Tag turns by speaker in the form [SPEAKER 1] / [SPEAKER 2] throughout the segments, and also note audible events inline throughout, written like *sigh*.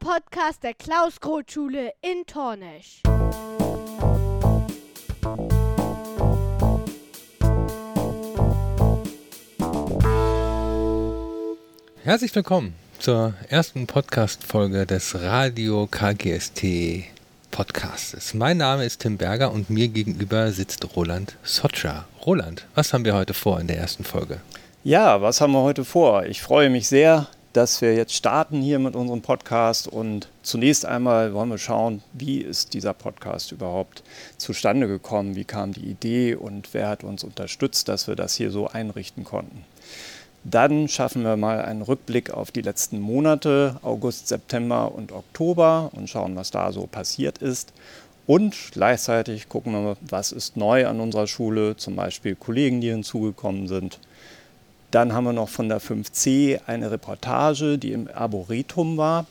[SPEAKER 1] der Radiopodcast der Klaus-Groth-Schule in Tornesch.
[SPEAKER 2] Herzlich willkommen zur ersten Podcast-Folge des Radio KGST Podcasts. Mein Name ist Tim Berger und mir gegenüber sitzt Roland Sotscher. Roland, was haben wir heute vor in der ersten Folge?
[SPEAKER 3] Ja, was haben wir heute vor? Ich freue mich sehr, dass wir jetzt starten hier mit unserem Podcast und zunächst einmal wollen wir schauen, wie ist dieser Podcast überhaupt zustande gekommen, wie kam die Idee und wer hat uns unterstützt, dass wir das hier so einrichten konnten. Dann schaffen wir mal einen Rückblick auf die letzten Monate, August, September und Oktober und schauen, was da so passiert ist. Und gleichzeitig gucken wir, was ist neu an unserer Schule, zum Beispiel Kollegen, die hinzugekommen sind dann haben wir noch von der 5C eine Reportage, die im Arboretum war.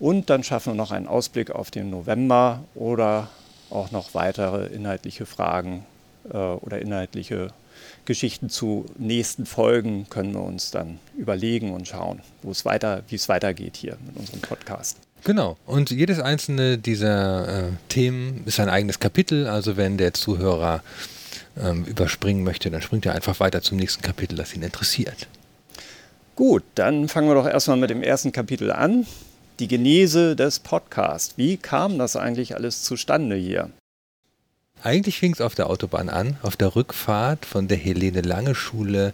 [SPEAKER 3] Und dann schaffen wir noch einen Ausblick auf den November oder auch noch weitere inhaltliche Fragen äh, oder inhaltliche Geschichten zu nächsten Folgen können wir uns dann überlegen und schauen, wo es weiter, wie es weitergeht hier mit unserem Podcast.
[SPEAKER 2] Genau. Und jedes einzelne dieser äh, Themen ist ein eigenes Kapitel. Also wenn der Zuhörer ähm, überspringen möchte, dann springt er einfach weiter zum nächsten Kapitel, das ihn interessiert.
[SPEAKER 3] Gut, dann fangen wir doch erstmal mit dem ersten Kapitel an. Die Genese des Podcasts. Wie kam das eigentlich alles zustande hier?
[SPEAKER 2] Eigentlich fing es auf der Autobahn an, auf der Rückfahrt von der Helene Lange Schule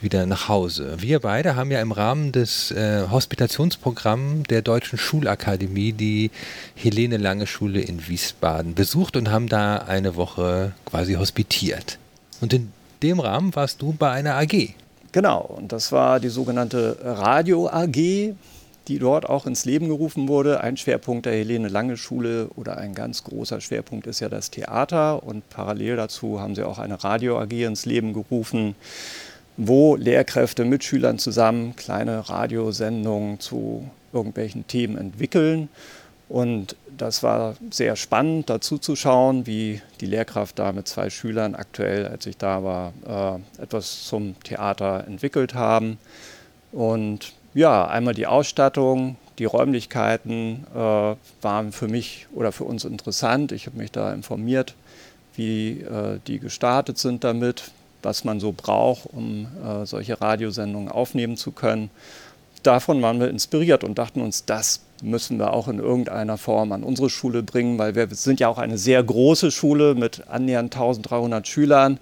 [SPEAKER 2] wieder nach Hause. Wir beide haben ja im Rahmen des äh, Hospitationsprogramms der Deutschen Schulakademie die Helene Lange Schule in Wiesbaden besucht und haben da eine Woche quasi hospitiert. Und in dem Rahmen warst du bei einer AG.
[SPEAKER 3] Genau, und das war die sogenannte Radio AG, die dort auch ins Leben gerufen wurde. Ein Schwerpunkt der Helene Lange Schule oder ein ganz großer Schwerpunkt ist ja das Theater und parallel dazu haben sie auch eine Radio AG ins Leben gerufen wo Lehrkräfte mit Schülern zusammen kleine Radiosendungen zu irgendwelchen Themen entwickeln. Und das war sehr spannend, dazu zu schauen, wie die Lehrkraft da mit zwei Schülern aktuell, als ich da war, äh, etwas zum Theater entwickelt haben. Und ja, einmal die Ausstattung, die Räumlichkeiten äh, waren für mich oder für uns interessant. Ich habe mich da informiert, wie äh, die gestartet sind damit, was man so braucht, um äh, solche Radiosendungen aufnehmen zu können. Davon waren wir inspiriert und dachten uns, das müssen wir auch in irgendeiner Form an unsere Schule bringen, weil wir sind ja auch eine sehr große Schule mit annähernd 1300 Schülern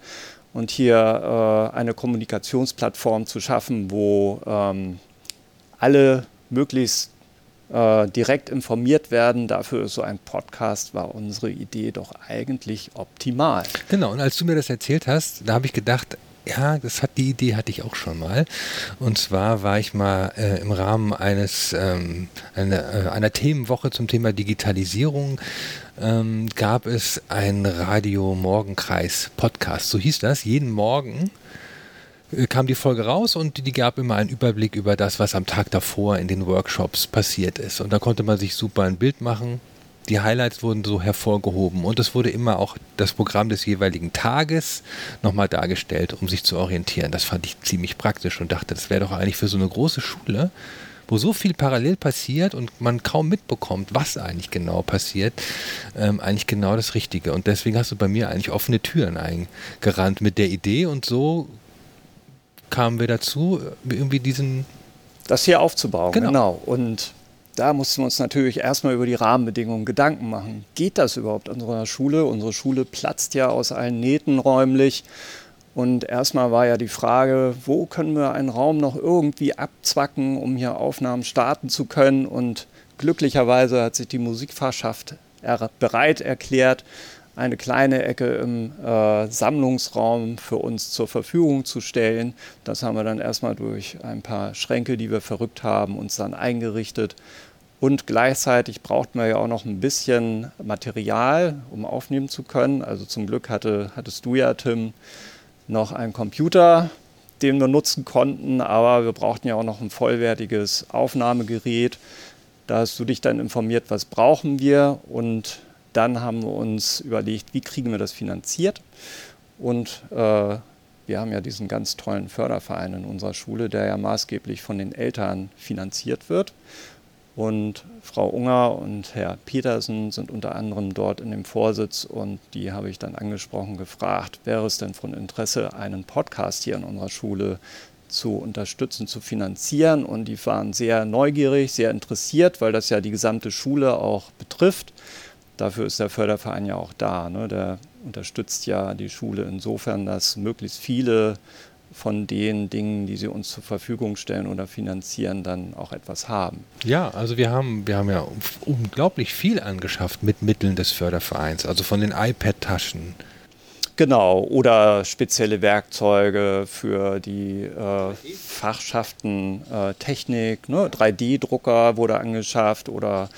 [SPEAKER 3] und hier äh, eine Kommunikationsplattform zu schaffen, wo ähm, alle möglichst äh, direkt informiert werden. Dafür ist so ein Podcast, war unsere Idee doch eigentlich optimal.
[SPEAKER 2] Genau, und als du mir das erzählt hast, da habe ich gedacht, ja, das hat die Idee hatte ich auch schon mal. Und zwar war ich mal äh, im Rahmen eines ähm, eine, äh, einer Themenwoche zum Thema Digitalisierung ähm, gab es ein Radio Morgenkreis Podcast. So hieß das. Jeden Morgen kam die Folge raus und die gab immer einen Überblick über das, was am Tag davor in den Workshops passiert ist. Und da konnte man sich super ein Bild machen. Die Highlights wurden so hervorgehoben und es wurde immer auch das Programm des jeweiligen Tages nochmal dargestellt, um sich zu orientieren. Das fand ich ziemlich praktisch und dachte, das wäre doch eigentlich für so eine große Schule, wo so viel parallel passiert und man kaum mitbekommt, was eigentlich genau passiert, ähm, eigentlich genau das Richtige. Und deswegen hast du bei mir eigentlich offene Türen eingerannt mit der Idee und so kamen wir dazu, irgendwie diesen.
[SPEAKER 3] Das hier aufzubauen, genau. genau. Und da mussten wir uns natürlich erstmal über die Rahmenbedingungen Gedanken machen. Geht das überhaupt an unserer Schule? Unsere Schule platzt ja aus allen Nähten räumlich. Und erstmal war ja die Frage, wo können wir einen Raum noch irgendwie abzwacken, um hier Aufnahmen starten zu können. Und glücklicherweise hat sich die Musikfachschaft bereit erklärt, eine kleine Ecke im äh, Sammlungsraum für uns zur Verfügung zu stellen. Das haben wir dann erstmal durch ein paar Schränke, die wir verrückt haben, uns dann eingerichtet. Und gleichzeitig braucht man ja auch noch ein bisschen Material, um aufnehmen zu können. Also zum Glück hatte, hattest du ja, Tim, noch einen Computer, den wir nutzen konnten, aber wir brauchten ja auch noch ein vollwertiges Aufnahmegerät. Da hast du dich dann informiert, was brauchen wir und dann haben wir uns überlegt, wie kriegen wir das finanziert. Und äh, wir haben ja diesen ganz tollen Förderverein in unserer Schule, der ja maßgeblich von den Eltern finanziert wird. Und Frau Unger und Herr Petersen sind unter anderem dort in dem Vorsitz und die habe ich dann angesprochen, gefragt, wäre es denn von Interesse, einen Podcast hier in unserer Schule zu unterstützen, zu finanzieren. Und die waren sehr neugierig, sehr interessiert, weil das ja die gesamte Schule auch betrifft. Dafür ist der Förderverein ja auch da. Ne? Der unterstützt ja die Schule insofern, dass möglichst viele von den Dingen, die sie uns zur Verfügung stellen oder finanzieren, dann auch etwas haben.
[SPEAKER 2] Ja, also wir haben, wir haben ja unglaublich viel angeschafft mit Mitteln des Fördervereins, also von den iPad-Taschen.
[SPEAKER 3] Genau, oder spezielle Werkzeuge für die äh, Fachschaften äh, Technik, ne? 3D-Drucker wurde angeschafft oder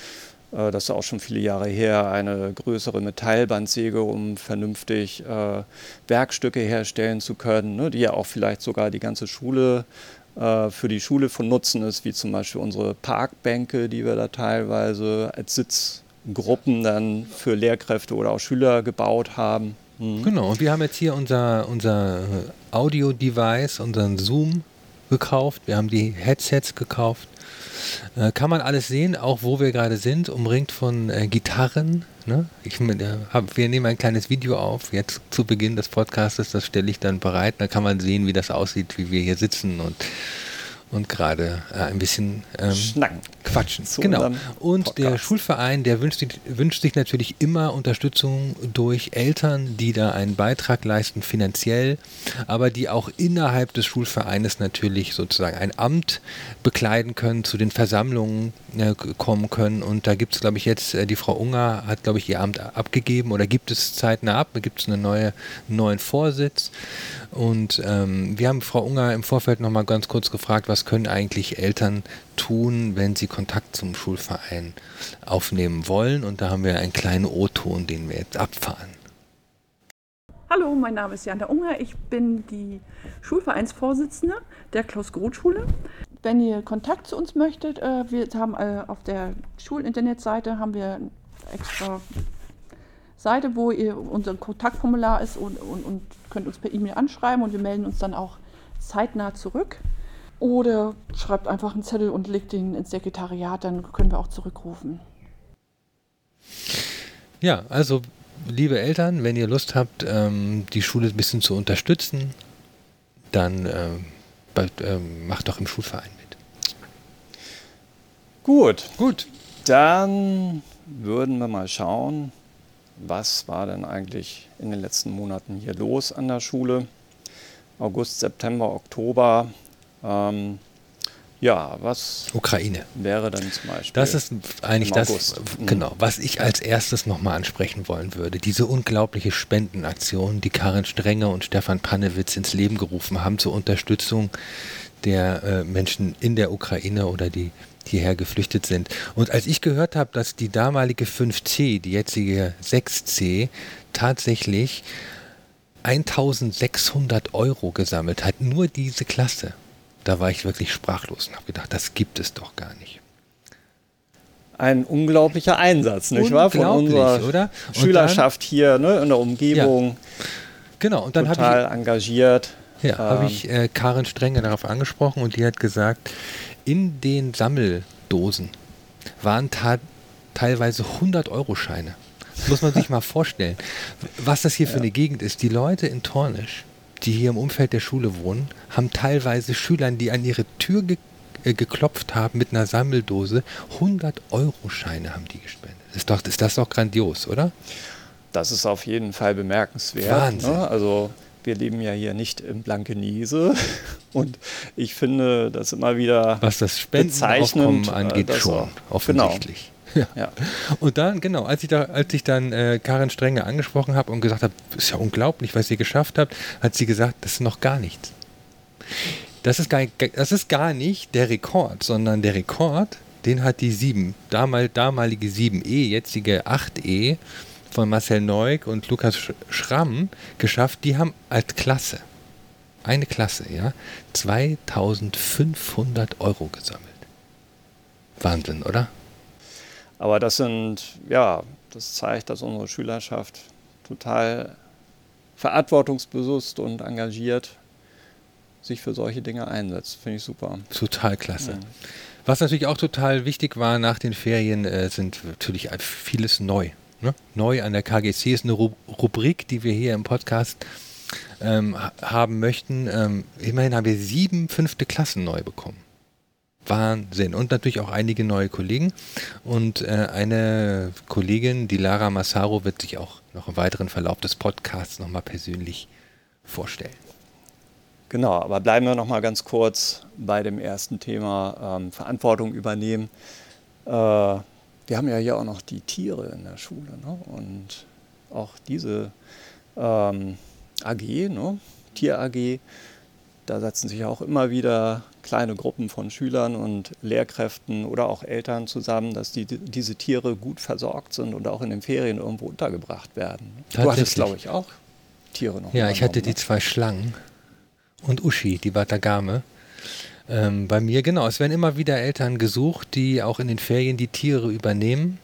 [SPEAKER 3] das ist auch schon viele Jahre her, eine größere Metallbandsäge, um vernünftig äh, Werkstücke herstellen zu können, ne, die ja auch vielleicht sogar die ganze Schule äh, für die Schule von Nutzen ist, wie zum Beispiel unsere Parkbänke, die wir da teilweise als Sitzgruppen dann für Lehrkräfte oder auch Schüler gebaut haben.
[SPEAKER 2] Mhm. Genau, und wir haben jetzt hier unser, unser Audio-Device, unseren Zoom gekauft, wir haben die Headsets gekauft äh, kann man alles sehen, auch wo wir gerade sind, umringt von äh, Gitarren. Ne? Ich, äh, hab, wir nehmen ein kleines Video auf, jetzt zu Beginn des Podcasts, das stelle ich dann bereit. Da kann man sehen, wie das aussieht, wie wir hier sitzen und und gerade äh, ein bisschen ähm,
[SPEAKER 3] Schnacken.
[SPEAKER 2] Quatschen. Zu genau. Und Podcast. der Schulverein, der wünscht, wünscht, sich natürlich immer Unterstützung durch Eltern, die da einen Beitrag leisten, finanziell, aber die auch innerhalb des Schulvereines natürlich sozusagen ein Amt bekleiden können, zu den Versammlungen äh, kommen können. Und da gibt es, glaube ich, jetzt, äh, die Frau Unger hat, glaube ich, ihr Amt abgegeben oder gibt es zeitnah ab, gibt es einen neue, neuen Vorsitz. Und ähm, wir haben Frau Unger im Vorfeld nochmal ganz kurz gefragt, was können eigentlich Eltern tun, wenn sie Kontakt zum Schulverein aufnehmen wollen. Und da haben wir einen kleinen O-Ton, den wir jetzt abfahren.
[SPEAKER 4] Hallo, mein Name ist Jana Unger. Ich bin die Schulvereinsvorsitzende der Klaus-Groth-Schule. Wenn ihr Kontakt zu uns möchtet, äh, wir haben äh, auf der Schulinternetseite haben wir extra Seite, wo ihr unser Kontaktformular ist und, und, und könnt uns per E-Mail anschreiben und wir melden uns dann auch zeitnah zurück. Oder schreibt einfach einen Zettel und legt den ins Sekretariat, dann können wir auch zurückrufen.
[SPEAKER 2] Ja, also liebe Eltern, wenn ihr Lust habt, ähm, die Schule ein bisschen zu unterstützen, dann äh, bei, äh, macht doch im Schulverein mit.
[SPEAKER 3] Gut. Gut. Dann würden wir mal schauen, was war denn eigentlich in den letzten Monaten hier los an der Schule. August, September, Oktober. Ähm, ja, was
[SPEAKER 2] Ukraine
[SPEAKER 3] wäre dann zum Beispiel?
[SPEAKER 2] Das ist eigentlich das, mhm. genau, was ich als erstes nochmal ansprechen wollen würde. Diese unglaubliche Spendenaktion, die Karin Strenger und Stefan Panewitz ins Leben gerufen haben zur Unterstützung der äh, Menschen in der Ukraine oder die hierher geflüchtet sind. Und als ich gehört habe, dass die damalige 5C, die jetzige 6C, tatsächlich 1600 Euro gesammelt hat, nur diese Klasse, da war ich wirklich sprachlos und habe gedacht, das gibt es doch gar nicht.
[SPEAKER 3] Ein unglaublicher Einsatz, nicht wahr? Von unserer oder? Schülerschaft dann, hier ne, in der Umgebung. Ja.
[SPEAKER 2] Genau, und dann
[SPEAKER 3] total ich, engagiert.
[SPEAKER 2] Ja, ähm, habe ich äh, Karin Strenge darauf angesprochen und die hat gesagt, in den Sammeldosen waren teilweise 100-Euro-Scheine. Das muss man sich mal vorstellen, was das hier ja. für eine Gegend ist. Die Leute in Tornisch, die hier im Umfeld der Schule wohnen, haben teilweise Schülern, die an ihre Tür ge äh, geklopft haben mit einer Sammeldose, 100-Euro-Scheine haben die gespendet. Ist, doch, ist das doch grandios, oder?
[SPEAKER 3] Das ist auf jeden Fall bemerkenswert.
[SPEAKER 2] Wahnsinn. Ne?
[SPEAKER 3] Also wir leben ja hier nicht im Blankenese. *laughs* Und ich finde das immer wieder
[SPEAKER 2] Was das Spendenaufkommen angeht, schon, auch, offensichtlich. Genau. *laughs* Ja. ja. Und dann, genau, als ich, da, als ich dann äh, Karin Strenge angesprochen habe und gesagt habe, ist ja unglaublich, was ihr geschafft habt, hat sie gesagt, das ist noch gar nichts. Das ist gar, das ist gar nicht der Rekord, sondern der Rekord, den hat die 7, damal, damalige 7e, jetzige 8e, von Marcel Neuk und Lukas Schramm geschafft. Die haben als Klasse, eine Klasse, ja, 2500 Euro gesammelt. Wahnsinn, oder?
[SPEAKER 3] Aber das sind, ja, das zeigt, dass unsere Schülerschaft total verantwortungsbewusst und engagiert sich für solche Dinge einsetzt. Finde ich super.
[SPEAKER 2] Total klasse. Ja. Was natürlich auch total wichtig war nach den Ferien, äh, sind natürlich vieles neu. Ne? Neu an der KGC ist eine Rubrik, die wir hier im Podcast ähm, haben möchten. Ähm, immerhin haben wir sieben fünfte Klassen neu bekommen. Wahnsinn. Und natürlich auch einige neue Kollegen. Und äh, eine Kollegin, die Lara Massaro, wird sich auch noch im weiteren Verlauf des Podcasts nochmal persönlich vorstellen.
[SPEAKER 3] Genau, aber bleiben wir nochmal ganz kurz bei dem ersten Thema ähm, Verantwortung übernehmen. Äh, wir haben ja hier auch noch die Tiere in der Schule ne? und auch diese ähm, AG, ne? Tier AG, da setzen sich auch immer wieder kleine Gruppen von Schülern und Lehrkräften oder auch Eltern zusammen, dass die, diese Tiere gut versorgt sind und auch in den Ferien irgendwo untergebracht werden. Du hattest, glaube ich, auch Tiere noch.
[SPEAKER 2] Ja, ich hatte die ne? zwei Schlangen und Uschi, die Watagame. Ähm, bei mir, genau, es werden immer wieder Eltern gesucht, die auch in den Ferien die Tiere übernehmen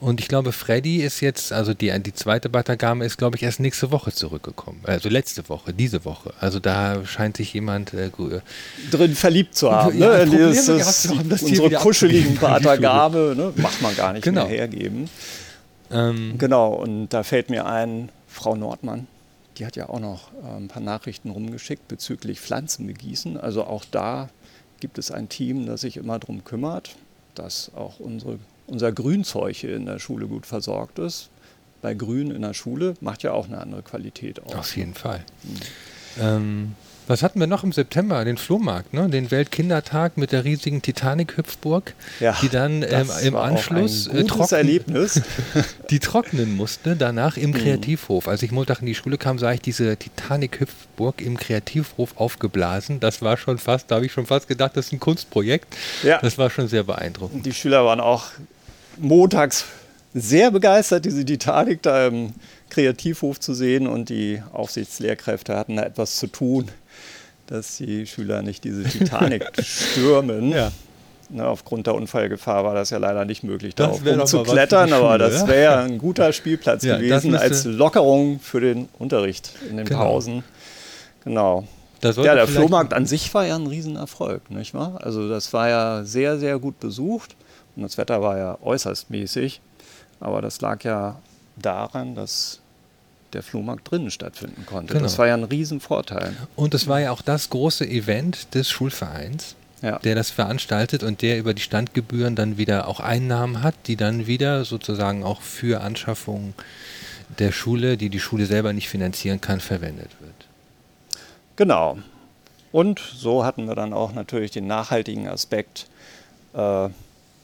[SPEAKER 2] und ich glaube, Freddy ist jetzt, also die, die zweite Batagame ist, glaube ich, erst nächste Woche zurückgekommen. Also letzte Woche, diese Woche. Also da scheint sich jemand äh,
[SPEAKER 3] drin verliebt zu haben. Ja, ne? Dieses, unsere kuscheligen Batagame ne? macht man gar nicht genau. mehr hergeben. Ähm, genau, und da fällt mir ein, Frau Nordmann, die hat ja auch noch äh, ein paar Nachrichten rumgeschickt bezüglich Pflanzenbegießen. Also auch da gibt es ein Team, das sich immer darum kümmert, dass auch unsere unser Grünzeug hier in der Schule gut versorgt ist. Bei Grün in der Schule macht ja auch eine andere Qualität aus.
[SPEAKER 2] Auf jeden Fall. Mhm. Ähm, was hatten wir noch im September? Den Flohmarkt, ne? den Weltkindertag mit der riesigen Titanic-Hüpfburg, ja, die dann ähm, im Anschluss
[SPEAKER 3] äh, trocken, Erlebnis. *laughs*
[SPEAKER 2] die trocknen musste, danach im mhm. Kreativhof. Als ich Montag in die Schule kam, sah ich diese Titanic-Hüpfburg im Kreativhof aufgeblasen. Das war schon fast, da habe ich schon fast gedacht, das ist ein Kunstprojekt. Ja. Das war schon sehr beeindruckend.
[SPEAKER 3] Die Schüler waren auch montags sehr begeistert, diese Titanic da im Kreativhof zu sehen und die Aufsichtslehrkräfte hatten da etwas zu tun, dass die Schüler nicht diese Titanic *laughs* stürmen. Ja. Ne, aufgrund der Unfallgefahr war das ja leider nicht möglich, da zu klettern, aber das wäre ja ein guter Spielplatz ja, gewesen als Lockerung für den Unterricht in den genau. Pausen. Genau. Ja, der Flohmarkt an sich war ja ein Riesenerfolg, nicht wahr? Also das war ja sehr, sehr gut besucht. Und das Wetter war ja äußerst mäßig. Aber das lag ja daran, dass der Flohmarkt drinnen stattfinden konnte. Genau. Das war ja ein Riesenvorteil.
[SPEAKER 2] Und es war ja auch das große Event des Schulvereins, ja. der das veranstaltet und der über die Standgebühren dann wieder auch Einnahmen hat, die dann wieder sozusagen auch für Anschaffungen der Schule, die die Schule selber nicht finanzieren kann, verwendet wird.
[SPEAKER 3] Genau. Und so hatten wir dann auch natürlich den nachhaltigen Aspekt. Äh,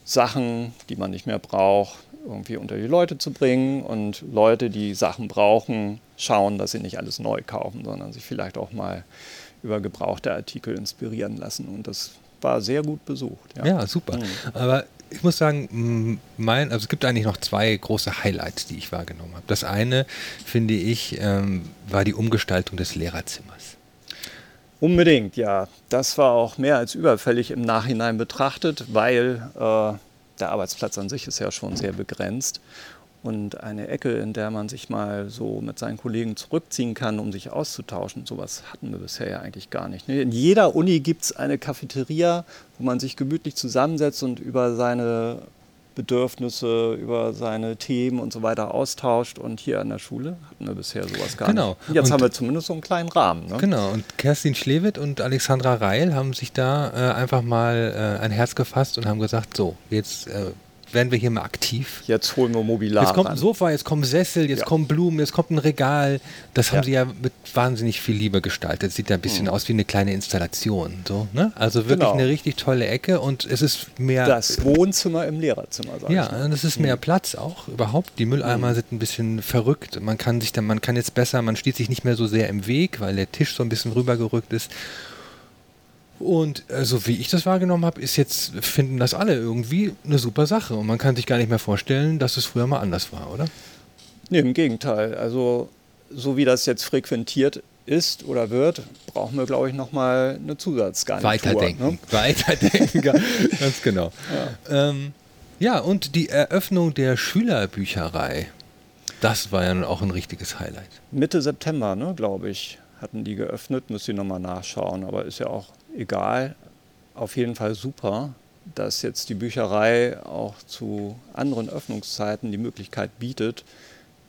[SPEAKER 3] Sachen, die man nicht mehr braucht, irgendwie unter die Leute zu bringen und Leute, die Sachen brauchen, schauen, dass sie nicht alles neu kaufen, sondern sich vielleicht auch mal über gebrauchte Artikel inspirieren lassen. Und das war sehr gut besucht.
[SPEAKER 2] Ja, ja super. Mhm. Aber ich muss sagen, mein, also es gibt eigentlich noch zwei große Highlights, die ich wahrgenommen habe. Das eine, finde ich, ähm, war die Umgestaltung des Lehrerzimmers.
[SPEAKER 3] Unbedingt, ja. Das war auch mehr als überfällig im Nachhinein betrachtet, weil äh, der Arbeitsplatz an sich ist ja schon sehr begrenzt. Und eine Ecke, in der man sich mal so mit seinen Kollegen zurückziehen kann, um sich auszutauschen, sowas hatten wir bisher ja eigentlich gar nicht. In jeder Uni gibt es eine Cafeteria, wo man sich gemütlich zusammensetzt und über seine Bedürfnisse, über seine Themen und so weiter austauscht. Und hier an der Schule hatten wir bisher sowas gar genau. nicht. Jetzt und haben wir zumindest so einen kleinen Rahmen. Ne?
[SPEAKER 2] Genau, und Kerstin Schlewitt und Alexandra Reil haben sich da äh, einfach mal äh, ein Herz gefasst und haben gesagt, so, jetzt äh, werden wir hier mal aktiv.
[SPEAKER 3] Jetzt holen wir Mobiliar.
[SPEAKER 2] Jetzt kommt ein Sofa, jetzt kommen Sessel, jetzt ja. kommen Blumen, jetzt kommt ein Regal. Das haben ja. sie ja mit wahnsinnig viel Liebe gestaltet. Sieht ja ein bisschen mhm. aus wie eine kleine Installation. So, ne? Also wirklich genau. eine richtig tolle Ecke und es ist mehr.
[SPEAKER 3] Das Wohnzimmer im Lehrerzimmer,
[SPEAKER 2] sag Ja, und es ist mehr mhm. Platz auch überhaupt. Die Mülleimer mhm. sind ein bisschen verrückt. Man kann sich dann, man kann jetzt besser, man steht sich nicht mehr so sehr im Weg, weil der Tisch so ein bisschen rübergerückt ist. Und äh, so wie ich das wahrgenommen habe, ist jetzt, finden das alle irgendwie eine super Sache. Und man kann sich gar nicht mehr vorstellen, dass es früher mal anders war, oder?
[SPEAKER 3] Nee, im Gegenteil. Also so wie das jetzt frequentiert ist oder wird, brauchen wir, glaube ich, nochmal eine Zusatzgarnitur.
[SPEAKER 2] Weiterdenken. Ne? Weiterdenken, *laughs* ganz genau. Ja. Ähm, ja, und die Eröffnung der Schülerbücherei, das war ja nun auch ein richtiges Highlight.
[SPEAKER 3] Mitte September, ne, glaube ich, hatten die geöffnet. Müsst ihr nochmal nachschauen, aber ist ja auch egal. Auf jeden Fall super. dass jetzt die Bücherei auch zu anderen Öffnungszeiten die Möglichkeit bietet,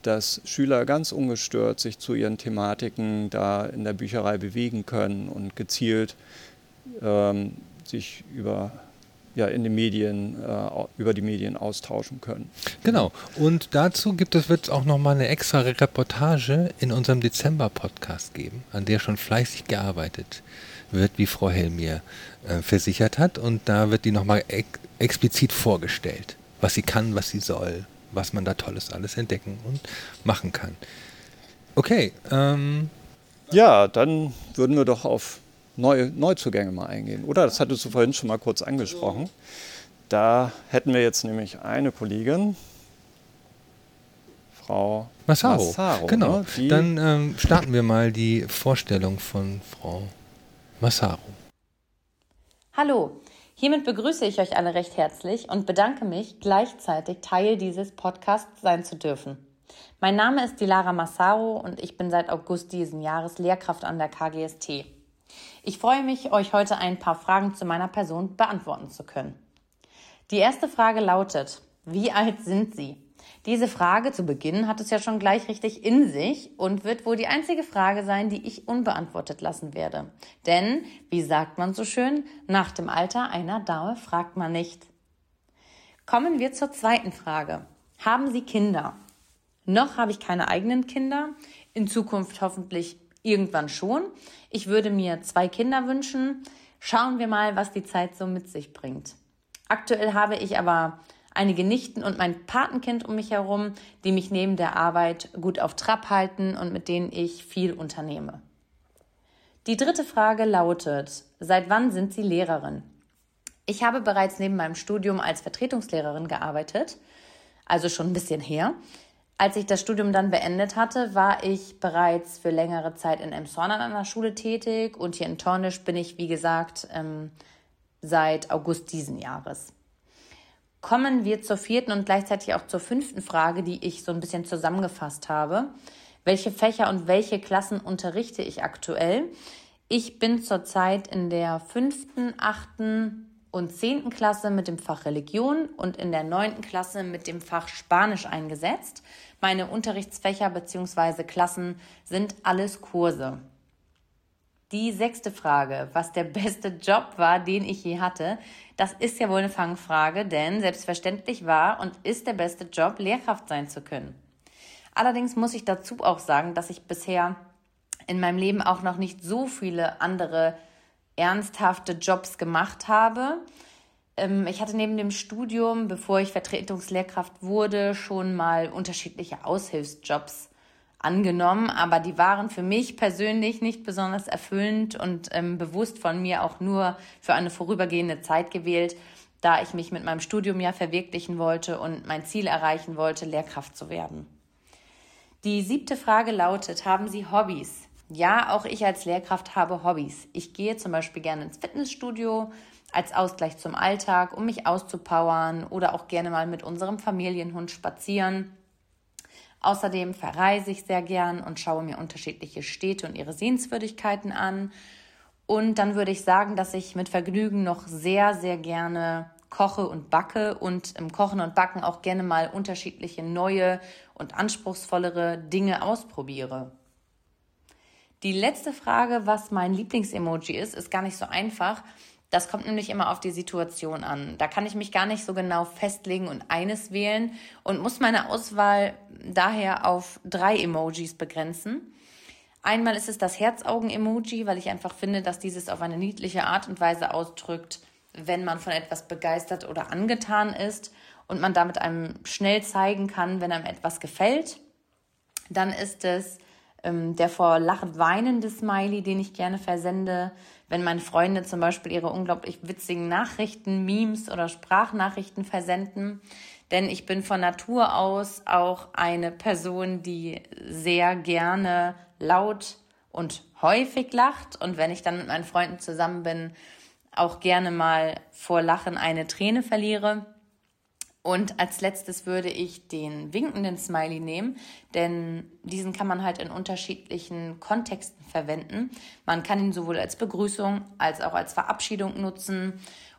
[SPEAKER 3] dass Schüler ganz ungestört sich zu ihren Thematiken da in der Bücherei bewegen können und gezielt ähm, sich über ja, in den Medien, äh, über die Medien austauschen können.
[SPEAKER 2] Genau. Und dazu gibt es, wird es auch nochmal eine extra Reportage in unserem Dezember-Podcast geben, an der schon fleißig gearbeitet wird, wie Frau Hell mir äh, versichert hat. Und da wird die nochmal ex explizit vorgestellt, was sie kann, was sie soll, was man da Tolles alles entdecken und machen kann. Okay. Ähm,
[SPEAKER 3] ja, dann würden wir doch auf neue Neuzugänge mal eingehen, oder? Das hattest du vorhin schon mal kurz angesprochen. Da hätten wir jetzt nämlich eine Kollegin, Frau
[SPEAKER 2] Massaro. Massaro genau. Ne? Dann ähm, starten wir mal die Vorstellung von Frau Massaro.
[SPEAKER 5] Hallo, hiermit begrüße ich euch alle recht herzlich und bedanke mich, gleichzeitig Teil dieses Podcasts sein zu dürfen. Mein Name ist Dilara Massaro und ich bin seit August diesen Jahres Lehrkraft an der KGST. Ich freue mich, euch heute ein paar Fragen zu meiner Person beantworten zu können. Die erste Frage lautet, wie alt sind Sie? Diese Frage zu Beginn hat es ja schon gleich richtig in sich und wird wohl die einzige Frage sein, die ich unbeantwortet lassen werde. Denn, wie sagt man so schön, nach dem Alter einer Dame fragt man nicht. Kommen wir zur zweiten Frage. Haben Sie Kinder? Noch habe ich keine eigenen Kinder, in Zukunft hoffentlich irgendwann schon. Ich würde mir zwei Kinder wünschen. Schauen wir mal, was die Zeit so mit sich bringt. Aktuell habe ich aber einige Nichten und mein Patenkind um mich herum, die mich neben der Arbeit gut auf Trab halten und mit denen ich viel unternehme. Die dritte Frage lautet, seit wann sind Sie Lehrerin? Ich habe bereits neben meinem Studium als Vertretungslehrerin gearbeitet, also schon ein bisschen her. Als ich das Studium dann beendet hatte, war ich bereits für längere Zeit in Emshorn an einer Schule tätig und hier in Tornisch bin ich, wie gesagt, ähm, seit August diesen Jahres. Kommen wir zur vierten und gleichzeitig auch zur fünften Frage, die ich so ein bisschen zusammengefasst habe. Welche Fächer und welche Klassen unterrichte ich aktuell? Ich bin zurzeit in der fünften, achten und zehnten Klasse mit dem Fach Religion und in der neunten Klasse mit dem Fach Spanisch eingesetzt. Meine Unterrichtsfächer bzw. Klassen sind alles Kurse. Die sechste Frage, was der beste Job war, den ich je hatte, das ist ja wohl eine Fangfrage, denn selbstverständlich war und ist der beste Job, Lehrkraft sein zu können. Allerdings muss ich dazu auch sagen, dass ich bisher in meinem Leben auch noch nicht so viele andere ernsthafte Jobs gemacht habe. Ähm, ich hatte neben dem Studium, bevor ich Vertretungslehrkraft wurde, schon mal unterschiedliche Aushilfsjobs angenommen, aber die waren für mich persönlich nicht besonders erfüllend und ähm, bewusst von mir auch nur für eine vorübergehende Zeit gewählt, da ich mich mit meinem Studium ja verwirklichen wollte und mein Ziel erreichen wollte, Lehrkraft zu werden. Die siebte Frage lautet, haben Sie Hobbys? Ja, auch ich als Lehrkraft habe Hobbys. Ich gehe zum Beispiel gerne ins Fitnessstudio als Ausgleich zum Alltag, um mich auszupowern oder auch gerne mal mit unserem Familienhund spazieren. Außerdem verreise ich sehr gern und schaue mir unterschiedliche Städte und ihre Sehenswürdigkeiten an. Und dann würde ich sagen, dass ich mit Vergnügen noch sehr, sehr gerne koche und backe und im Kochen und Backen auch gerne mal unterschiedliche neue und anspruchsvollere Dinge ausprobiere. Die letzte Frage, was mein Lieblingsemoji ist, ist gar nicht so einfach, das kommt nämlich immer auf die Situation an. Da kann ich mich gar nicht so genau festlegen und eines wählen und muss meine Auswahl daher auf drei Emojis begrenzen. Einmal ist es das Herzaugen-Emoji, weil ich einfach finde, dass dieses auf eine niedliche Art und Weise ausdrückt, wenn man von etwas begeistert oder angetan ist und man damit einem schnell zeigen kann, wenn einem etwas gefällt. Dann ist es ähm, der vor Lachen weinende Smiley, den ich gerne versende wenn meine Freunde zum Beispiel ihre unglaublich witzigen Nachrichten, Memes oder Sprachnachrichten versenden. Denn ich bin von Natur aus auch eine Person, die sehr gerne laut und häufig lacht. Und wenn ich dann mit meinen Freunden zusammen bin, auch gerne mal vor Lachen eine Träne verliere. Und als letztes würde ich den winkenden Smiley nehmen, denn diesen kann man halt in unterschiedlichen Kontexten verwenden. Man kann ihn sowohl als Begrüßung als auch als Verabschiedung nutzen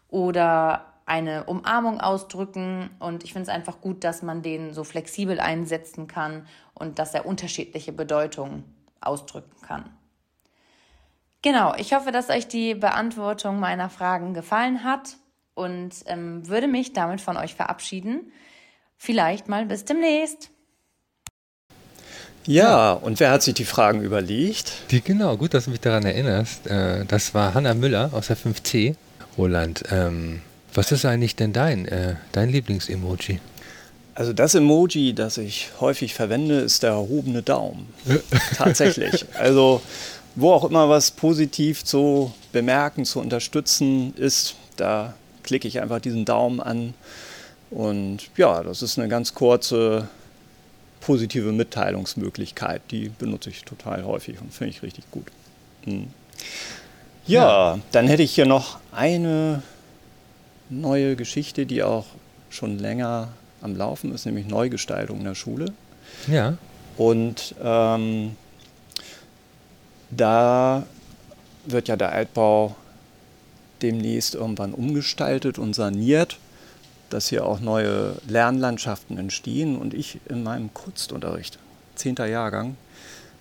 [SPEAKER 5] oder eine Umarmung ausdrücken. Und ich finde es einfach gut, dass man den so flexibel einsetzen kann und dass er unterschiedliche Bedeutungen ausdrücken kann. Genau, ich hoffe, dass euch die Beantwortung meiner Fragen gefallen hat und ähm, würde mich damit von euch verabschieden. Vielleicht mal bis demnächst.
[SPEAKER 3] Ja, und wer hat sich die Fragen überlegt?
[SPEAKER 2] Die, genau, gut, dass du mich daran erinnerst. Äh, das war Hanna Müller aus der 5C. Roland, ähm, was ist eigentlich denn dein, äh, dein Lieblingsemoji?
[SPEAKER 3] Also das Emoji, das ich häufig verwende, ist der erhobene Daumen. *laughs* Tatsächlich. Also wo auch immer was positiv zu bemerken, zu unterstützen ist, da klicke ich einfach diesen Daumen an. Und ja, das ist eine ganz kurze positive Mitteilungsmöglichkeit. Die benutze ich total häufig und finde ich richtig gut. Hm. Ja, ja, dann hätte ich hier noch eine neue Geschichte, die auch schon länger am Laufen ist, nämlich Neugestaltung in der Schule.
[SPEAKER 2] Ja.
[SPEAKER 3] Und ähm, da wird ja der Altbau demnächst irgendwann umgestaltet und saniert, dass hier auch neue Lernlandschaften entstehen. Und ich in meinem Kunstunterricht, 10. Jahrgang,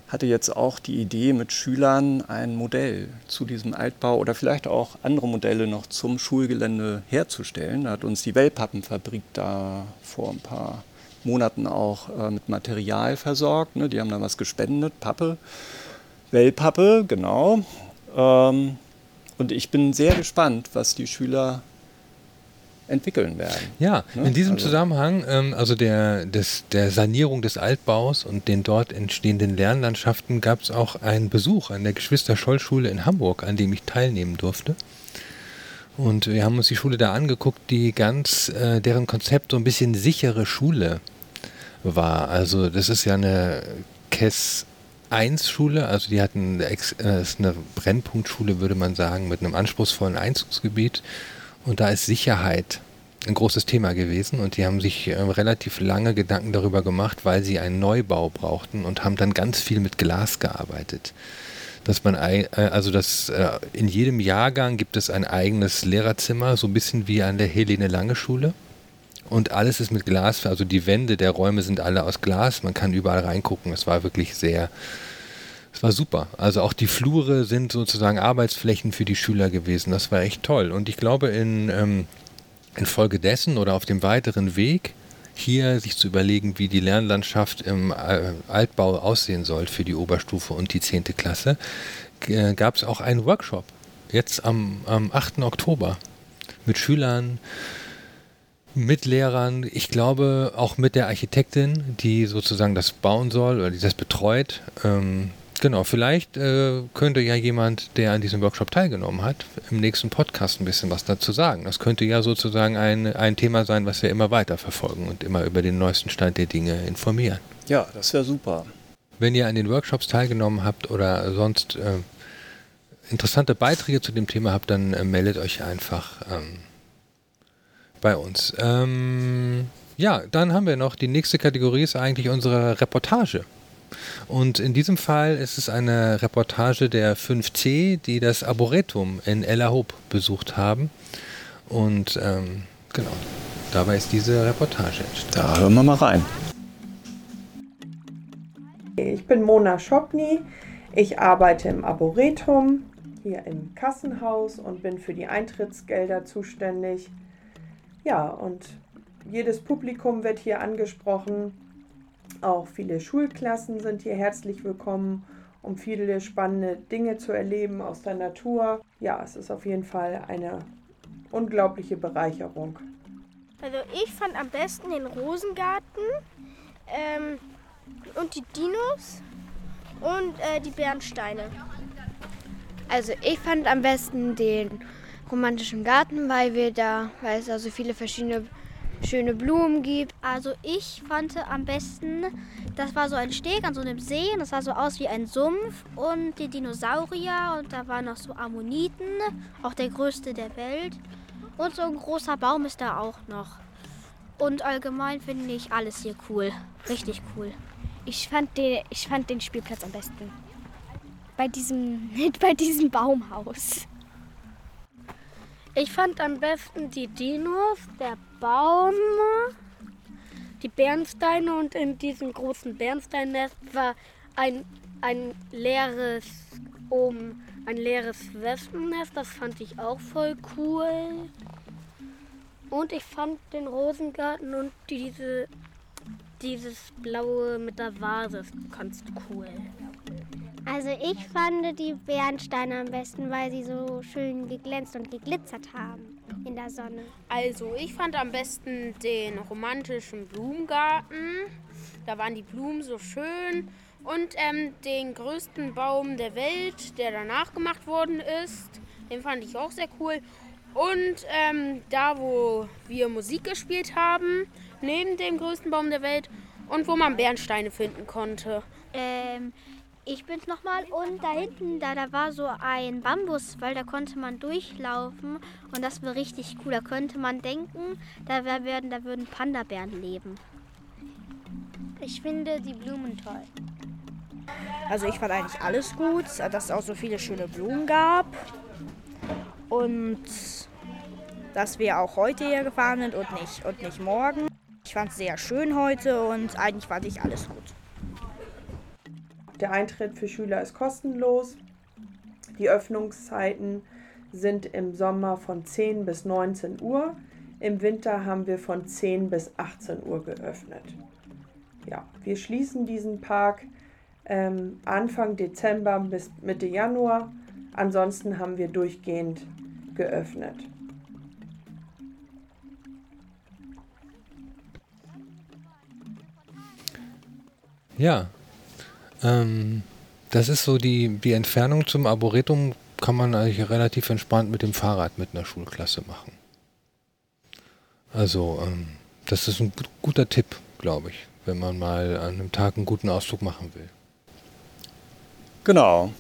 [SPEAKER 3] hatte jetzt auch die Idee, mit Schülern ein Modell zu diesem Altbau oder vielleicht auch andere Modelle noch zum Schulgelände herzustellen. Da hat uns die Wellpappenfabrik da vor ein paar Monaten auch äh, mit Material versorgt. Ne? Die haben da was gespendet, Pappe. Wellpappe, genau. Ähm, und ich bin sehr gespannt, was die Schüler entwickeln werden.
[SPEAKER 2] Ja, ne? in diesem also. Zusammenhang, ähm, also der, des, der Sanierung des Altbaus und den dort entstehenden Lernlandschaften, gab es auch einen Besuch an der Geschwister-Scholl-Schule in Hamburg, an dem ich teilnehmen durfte. Und wir haben uns die Schule da angeguckt, die ganz, äh, deren Konzept so ein bisschen sichere Schule war. Also das ist ja eine KESS 1-Schule, also die hatten äh, eine Brennpunktschule, würde man sagen, mit einem anspruchsvollen Einzugsgebiet. Und da ist Sicherheit ein großes Thema gewesen und die haben sich äh, relativ lange Gedanken darüber gemacht, weil sie einen Neubau brauchten und haben dann ganz viel mit Glas gearbeitet. Dass man äh, also das äh, in jedem Jahrgang gibt es ein eigenes Lehrerzimmer, so ein bisschen wie an der Helene Lange Schule. Und alles ist mit Glas, also die Wände der Räume sind alle aus Glas, man kann überall reingucken. Es war wirklich sehr, es war super. Also auch die Flure sind sozusagen Arbeitsflächen für die Schüler gewesen. Das war echt toll. Und ich glaube, in, ähm, infolgedessen oder auf dem weiteren Weg, hier sich zu überlegen, wie die Lernlandschaft im äh, Altbau aussehen soll für die Oberstufe und die 10. Klasse, äh, gab es auch einen Workshop. Jetzt am, am 8. Oktober mit Schülern, mit Lehrern, ich glaube auch mit der Architektin, die sozusagen das bauen soll oder die das betreut. Ähm, genau, vielleicht äh, könnte ja jemand, der an diesem Workshop teilgenommen hat, im nächsten Podcast ein bisschen was dazu sagen. Das könnte ja sozusagen ein, ein Thema sein, was wir immer weiter verfolgen und immer über den neuesten Stand der Dinge informieren.
[SPEAKER 3] Ja, das wäre super.
[SPEAKER 2] Wenn ihr an den Workshops teilgenommen habt oder sonst äh, interessante Beiträge zu dem Thema habt, dann äh, meldet euch einfach. Ähm, bei uns. Ähm, ja, dann haben wir noch die nächste Kategorie ist eigentlich unsere Reportage. Und in diesem Fall ist es eine Reportage der 5C, die das Arboretum in Ella Hope besucht haben. Und ähm, genau, dabei ist diese Reportage entstanden.
[SPEAKER 3] Da hören wir mal rein.
[SPEAKER 6] Ich bin Mona Schopny. Ich arbeite im Arboretum hier im Kassenhaus und bin für die Eintrittsgelder zuständig. Ja, und jedes Publikum wird hier angesprochen. Auch viele Schulklassen sind hier herzlich willkommen, um viele spannende Dinge zu erleben aus der Natur. Ja, es ist auf jeden Fall eine unglaubliche Bereicherung.
[SPEAKER 1] Also ich fand am besten den Rosengarten ähm, und die Dinos und äh, die Bernsteine.
[SPEAKER 7] Also ich fand am besten den romantischen Garten, weil wir da, weil es da so viele verschiedene schöne Blumen gibt.
[SPEAKER 8] Also ich fand am besten, das war so ein Steg an so einem See und das sah so aus wie ein Sumpf und die Dinosaurier und da waren noch so Ammoniten, auch der größte der Welt und so ein großer Baum ist da auch noch. Und allgemein finde ich alles hier cool, richtig cool.
[SPEAKER 7] Ich fand den, ich fand den Spielplatz am besten. Bei diesem, *laughs* bei diesem Baumhaus.
[SPEAKER 1] Ich fand am besten die Dinos, der Baum, die Bernsteine und in diesem großen Bernsteinnest war ein, ein leeres oben ein leeres Wespennest. Das fand ich auch voll cool. Und ich fand den Rosengarten und diese dieses blaue mit der Vase ganz cool.
[SPEAKER 8] Also ich fand die Bernsteine am besten, weil sie so schön geglänzt und geglitzert haben in der Sonne.
[SPEAKER 9] Also ich fand am besten den romantischen Blumengarten. Da waren die Blumen so schön. Und ähm, den größten Baum der Welt, der danach gemacht worden ist, den fand ich auch sehr cool. Und ähm, da, wo wir Musik gespielt haben, neben dem größten Baum der Welt und wo man Bernsteine finden konnte.
[SPEAKER 8] Ähm, ich bin's nochmal und da hinten, da, da war so ein Bambuswall, da konnte man durchlaufen und das war richtig cool. Da könnte man denken, da, werden, da würden Panda-Bären leben.
[SPEAKER 10] Ich finde die Blumen toll.
[SPEAKER 11] Also ich fand eigentlich alles gut, dass es auch so viele schöne Blumen gab und dass wir auch heute hier gefahren sind und nicht, und nicht morgen. Ich fand es sehr schön heute und eigentlich fand ich alles gut.
[SPEAKER 6] Der Eintritt für Schüler ist kostenlos. Die Öffnungszeiten sind im Sommer von 10 bis 19 Uhr. Im Winter haben wir von 10 bis 18 Uhr geöffnet. Ja, wir schließen diesen Park ähm, Anfang Dezember bis Mitte Januar. Ansonsten haben wir durchgehend geöffnet.
[SPEAKER 2] Ja, ähm, das ist so die, die Entfernung zum Arboretum kann man eigentlich relativ entspannt mit dem Fahrrad mit einer Schulklasse machen. Also, ähm, das ist ein guter Tipp, glaube ich, wenn man mal an einem Tag einen guten Ausflug machen will.
[SPEAKER 3] Genau.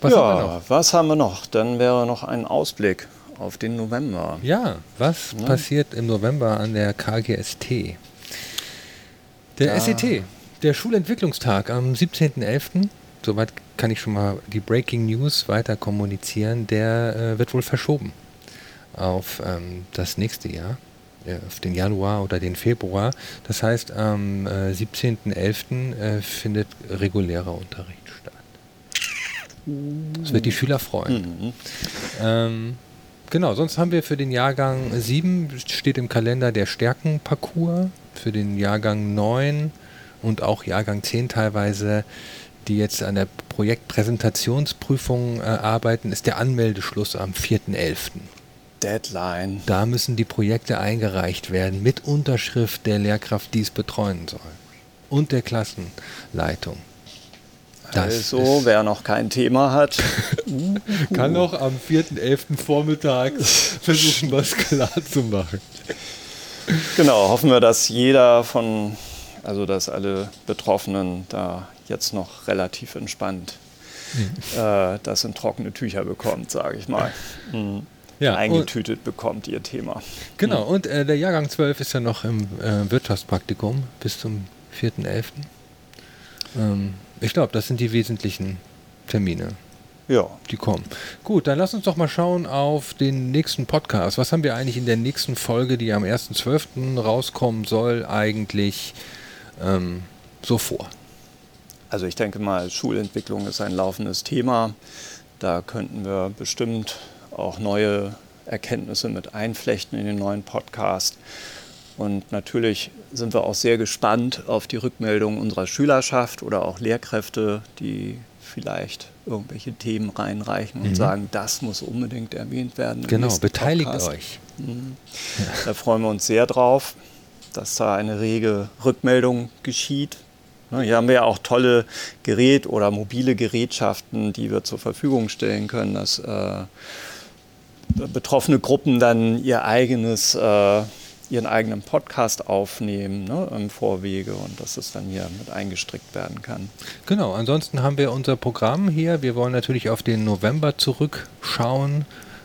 [SPEAKER 3] Was ja, haben wir noch? was haben wir noch? Dann wäre noch ein Ausblick auf den November.
[SPEAKER 2] Ja, was ja. passiert im November an der KGST? Der ja. SET, der Schulentwicklungstag am 17.11., soweit kann ich schon mal die Breaking News weiter kommunizieren, der äh, wird wohl verschoben auf ähm, das nächste Jahr, äh, auf den Januar oder den Februar. Das heißt, am äh, 17.11. Äh, findet regulärer Unterricht statt. Das wird die Schüler freuen. Mhm. Ähm, genau, sonst haben wir für den Jahrgang 7 steht im Kalender der Stärkenparcours für den Jahrgang 9 und auch Jahrgang 10 teilweise, die jetzt an der Projektpräsentationsprüfung äh, arbeiten, ist der Anmeldeschluss am 4.11.
[SPEAKER 3] Deadline.
[SPEAKER 2] Da müssen die Projekte eingereicht werden mit Unterschrift der Lehrkraft, die es betreuen soll. Und der Klassenleitung.
[SPEAKER 3] Das also, wer noch kein Thema hat, *laughs*
[SPEAKER 2] kann noch am 4.11. vormittags *laughs* versuchen, was klar zu machen.
[SPEAKER 3] Genau, hoffen wir, dass jeder von, also dass alle Betroffenen da jetzt noch relativ entspannt mhm. äh, das in trockene Tücher bekommt, sage ich mal. Mhm. Ja, eingetütet bekommt ihr Thema.
[SPEAKER 2] Genau, mhm. und äh, der Jahrgang 12 ist ja noch im äh, Wirtschaftspraktikum bis zum 4.11. Ähm, ich glaube, das sind die wesentlichen Termine.
[SPEAKER 3] Ja.
[SPEAKER 2] Die kommen. Gut, dann lass uns doch mal schauen auf den nächsten Podcast. Was haben wir eigentlich in der nächsten Folge, die am 1.12. rauskommen soll, eigentlich ähm, so vor?
[SPEAKER 3] Also ich denke mal, Schulentwicklung ist ein laufendes Thema. Da könnten wir bestimmt auch neue Erkenntnisse mit einflechten in den neuen Podcast. Und natürlich sind wir auch sehr gespannt auf die Rückmeldung unserer Schülerschaft oder auch Lehrkräfte, die vielleicht irgendwelche Themen reinreichen und mhm. sagen, das muss unbedingt erwähnt werden.
[SPEAKER 2] Genau, beteiligt Podcast. euch.
[SPEAKER 3] Mhm. Ja. Da freuen wir uns sehr drauf, dass da eine rege Rückmeldung geschieht. Ne, hier haben wir ja auch tolle Gerät- oder mobile Gerätschaften, die wir zur Verfügung stellen können, dass äh, betroffene Gruppen dann ihr eigenes äh, ihren eigenen Podcast aufnehmen ne, im Vorwege und dass es dann hier mit eingestrickt werden kann.
[SPEAKER 2] Genau, ansonsten haben wir unser Programm hier. Wir wollen natürlich auf den November zurückschauen,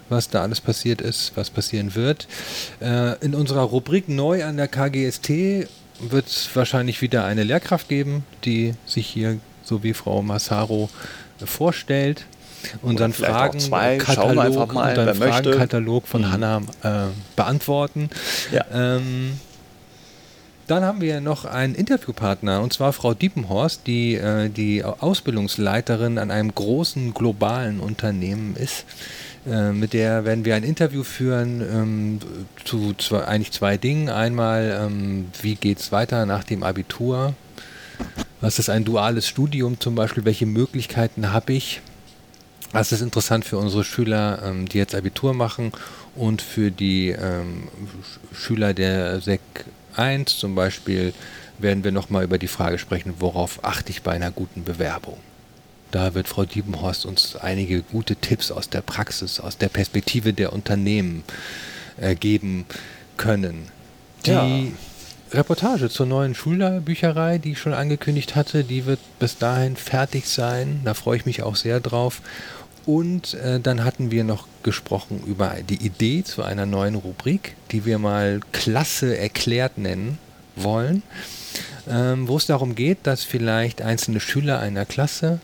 [SPEAKER 2] was da alles passiert ist, was passieren wird. Äh, in unserer Rubrik Neu an der KGST wird es wahrscheinlich wieder eine Lehrkraft geben, die sich hier, so wie Frau Massaro, vorstellt. Unseren
[SPEAKER 3] Fragenkatalog,
[SPEAKER 2] unseren Fragenkatalog von mhm. Hanna äh, beantworten. Ja. Ähm, dann haben wir noch einen Interviewpartner und zwar Frau Diepenhorst, die äh, die Ausbildungsleiterin an einem großen globalen Unternehmen ist. Äh, mit der werden wir ein Interview führen ähm, zu zwei, eigentlich zwei Dingen. Einmal, ähm, wie geht es weiter nach dem Abitur? Was ist ein duales Studium zum Beispiel? Welche Möglichkeiten habe ich? Das ist interessant für unsere Schüler, ähm, die jetzt Abitur machen und für die ähm, Schüler der SEC 1 zum Beispiel werden wir nochmal über die Frage sprechen, worauf achte ich bei einer guten Bewerbung. Da wird Frau Diebenhorst uns einige gute Tipps aus der Praxis, aus der Perspektive der Unternehmen äh, geben können. Die ja. Reportage zur neuen Schülerbücherei, die ich schon angekündigt hatte, die wird bis dahin fertig sein. Da freue ich mich auch sehr drauf. Und äh, dann hatten wir noch gesprochen über die Idee zu einer neuen Rubrik, die wir mal Klasse erklärt nennen wollen, ähm, wo es darum geht, dass vielleicht einzelne Schüler einer Klasse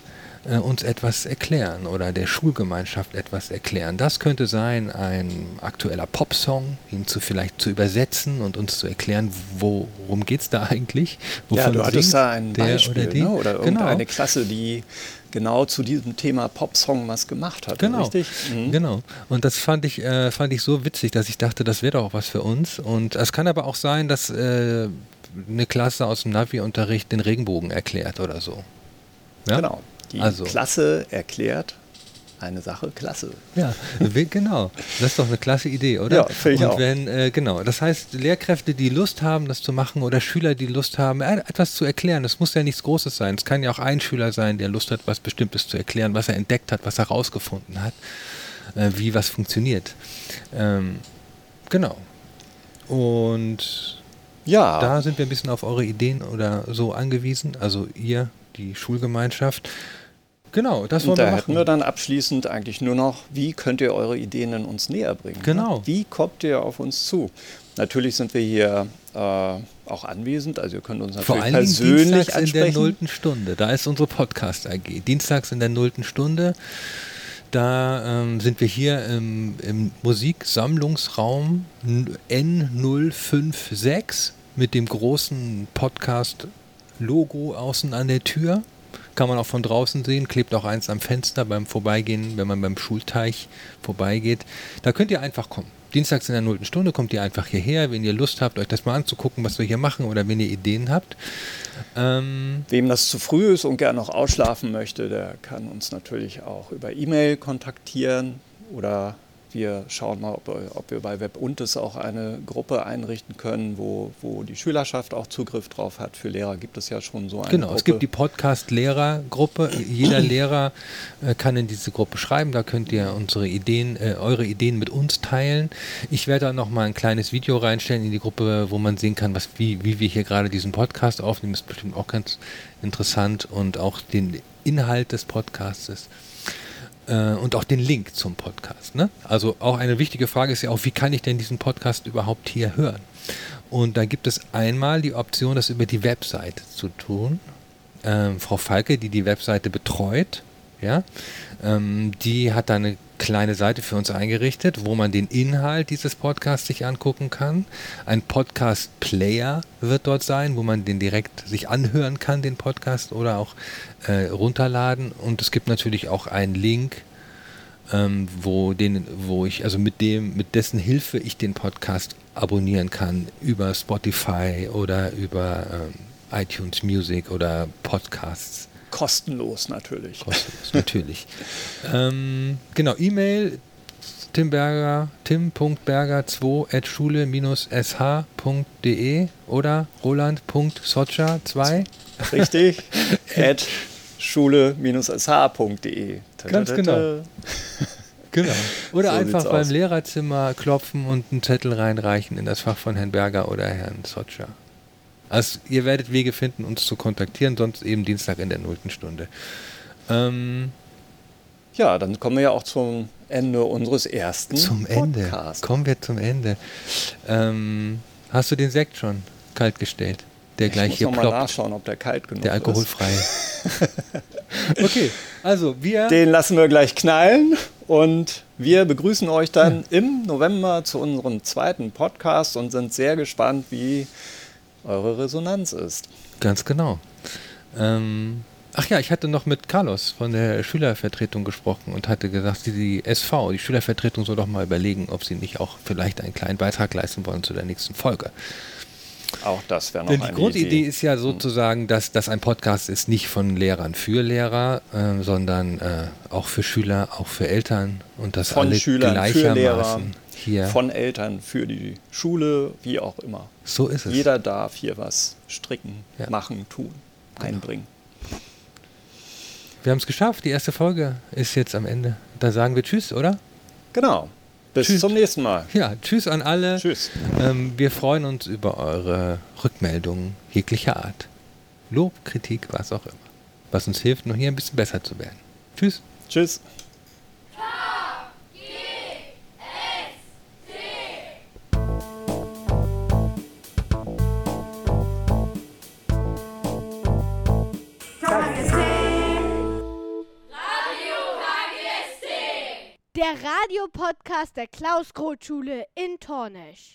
[SPEAKER 2] äh, uns etwas erklären oder der Schulgemeinschaft etwas erklären. Das könnte sein, ein aktueller Popsong, ihn zu vielleicht zu übersetzen und uns zu erklären, worum geht es da *laughs* eigentlich?
[SPEAKER 3] Wovon ja, du hattest da ein Beispiel oder, die, ne? oder irgendeine genau. Klasse, die genau zu diesem Thema Popsong was gemacht hat.
[SPEAKER 2] Genau,
[SPEAKER 3] richtig?
[SPEAKER 2] Mhm. genau. Und das fand ich, äh, fand ich so witzig, dass ich dachte, das wäre doch auch was für uns. Und es kann aber auch sein, dass äh, eine Klasse aus dem Navi-Unterricht den Regenbogen erklärt oder so.
[SPEAKER 3] Ja? Genau. Die also. Klasse erklärt eine Sache klasse.
[SPEAKER 2] Ja, genau. Das ist doch eine klasse Idee, oder?
[SPEAKER 3] Ja, finde ich
[SPEAKER 2] Und wenn, äh, genau, das heißt, Lehrkräfte, die Lust haben, das zu machen, oder Schüler, die Lust haben, äh, etwas zu erklären, das muss ja nichts Großes sein. Es kann ja auch ein Schüler sein, der Lust hat, was Bestimmtes zu erklären, was er entdeckt hat, was er herausgefunden hat, äh, wie was funktioniert. Ähm, genau. Und ja. da sind wir ein bisschen auf eure Ideen oder so angewiesen, also ihr, die Schulgemeinschaft. Genau, das wollen
[SPEAKER 3] Und da
[SPEAKER 2] wir machen.
[SPEAKER 3] hätten wir dann abschließend eigentlich nur noch, wie könnt ihr eure Ideen in uns näher bringen?
[SPEAKER 2] Genau.
[SPEAKER 3] Ne? Wie kommt ihr auf uns zu? Natürlich sind wir hier äh, auch anwesend, also ihr könnt uns natürlich
[SPEAKER 2] Vor allen
[SPEAKER 3] persönlich
[SPEAKER 2] Dienstags
[SPEAKER 3] ansprechen.
[SPEAKER 2] in der nullten Stunde, da ist unsere Podcast AG. Dienstags in der nullten Stunde, da ähm, sind wir hier im, im Musiksammlungsraum N056 mit dem großen Podcast-Logo außen an der Tür. Kann man auch von draußen sehen, klebt auch eins am Fenster beim Vorbeigehen, wenn man beim Schulteich vorbeigeht. Da könnt ihr einfach kommen. Dienstags in der nullten Stunde kommt ihr einfach hierher, wenn ihr Lust habt, euch das mal anzugucken, was wir hier machen oder wenn ihr Ideen habt.
[SPEAKER 3] Ähm Wem das zu früh ist und gerne noch ausschlafen möchte, der kann uns natürlich auch über E-Mail kontaktieren oder wir schauen mal, ob, ob wir bei WebUntes auch eine Gruppe einrichten können, wo, wo die Schülerschaft auch Zugriff drauf hat. Für Lehrer gibt es ja schon so eine
[SPEAKER 2] Genau,
[SPEAKER 3] Gruppe.
[SPEAKER 2] es gibt die Podcast-Lehrergruppe. Jeder Lehrer äh, kann in diese Gruppe schreiben. Da könnt ihr unsere Ideen, äh, eure Ideen mit uns teilen. Ich werde da noch mal ein kleines Video reinstellen in die Gruppe, wo man sehen kann, was, wie, wie wir hier gerade diesen Podcast aufnehmen. Das ist bestimmt auch ganz interessant und auch den Inhalt des Podcasts äh, und auch den Link zum Podcast. Ne? Also auch eine wichtige Frage ist ja auch, wie kann ich denn diesen Podcast überhaupt hier hören? Und da gibt es einmal die Option, das über die Webseite zu tun. Ähm, Frau Falke, die die Webseite betreut, ja, ähm, die hat da eine kleine Seite für uns eingerichtet, wo man den Inhalt dieses Podcasts sich angucken kann. Ein Podcast-Player wird dort sein, wo man den direkt sich anhören kann, den Podcast, oder auch äh, runterladen. Und es gibt natürlich auch einen Link, ähm, wo den, wo ich, also mit dem, mit dessen Hilfe ich den Podcast abonnieren kann über Spotify oder über ähm, iTunes Music oder Podcasts.
[SPEAKER 3] Kostenlos natürlich.
[SPEAKER 2] Kostenlos, natürlich. *laughs* ähm, genau, E-Mail timberger, tim.berger2 at schule-sh.de oder roland.socha2.
[SPEAKER 3] Richtig, *laughs* at schule-sh.de.
[SPEAKER 2] Ganz genau. Genau. Oder so einfach beim aus. Lehrerzimmer klopfen und einen Zettel reinreichen in das Fach von Herrn Berger oder Herrn Socha. Also ihr werdet Wege finden, uns zu kontaktieren, sonst eben Dienstag in der nullten Stunde. Ähm,
[SPEAKER 3] ja, dann kommen wir ja auch zum Ende unseres ersten
[SPEAKER 2] Zum Ende. Kommen wir zum Ende. Ähm, hast du den Sekt schon kalt gestellt? der gleich
[SPEAKER 3] ich
[SPEAKER 2] hier
[SPEAKER 3] muss noch mal nachschauen, ob der kalt genug
[SPEAKER 2] Der alkoholfrei. *laughs* *laughs* okay, also wir.
[SPEAKER 3] Den lassen wir gleich knallen und wir begrüßen euch dann im November zu unserem zweiten Podcast und sind sehr gespannt, wie eure Resonanz ist.
[SPEAKER 2] Ganz genau. Ähm, ach ja, ich hatte noch mit Carlos von der Schülervertretung gesprochen und hatte gesagt, die, die SV, die Schülervertretung soll doch mal überlegen, ob sie nicht auch vielleicht einen kleinen Beitrag leisten wollen zu der nächsten Folge.
[SPEAKER 3] Auch das wäre noch
[SPEAKER 2] Denn die
[SPEAKER 3] eine
[SPEAKER 2] Grundidee
[SPEAKER 3] Idee.
[SPEAKER 2] ist ja sozusagen, dass das ein Podcast ist, nicht von Lehrern für Lehrer, äh, sondern äh, auch für Schüler, auch für Eltern und das
[SPEAKER 3] von
[SPEAKER 2] alle
[SPEAKER 3] Schülern für
[SPEAKER 2] gleichermaßen
[SPEAKER 3] Lehrer,
[SPEAKER 2] hier.
[SPEAKER 3] von Eltern für die Schule, wie auch immer.
[SPEAKER 2] So ist es.
[SPEAKER 3] Jeder darf hier was stricken,
[SPEAKER 2] Ja.
[SPEAKER 3] machen, tun, einbringen.
[SPEAKER 2] Wir haben es geschafft, die erste Folge ist jetzt am Ende. Da sagen wir Tschüss, oder?
[SPEAKER 3] Genau. Bis
[SPEAKER 2] Tschüss.
[SPEAKER 3] zum nächsten Mal.
[SPEAKER 2] Ja, Tschüss an alle.
[SPEAKER 3] Tschüss.
[SPEAKER 2] Ähm, wir freuen uns über eure Rückmeldungen jeglicher Art. Lob, Kritik, was auch immer. Was uns hilft, noch hier ein bisschen besser zu werden. Tschüss.
[SPEAKER 3] Tschüss.
[SPEAKER 12] Der Radiopodcast der Klaus-Groth-Schule in Tornisch.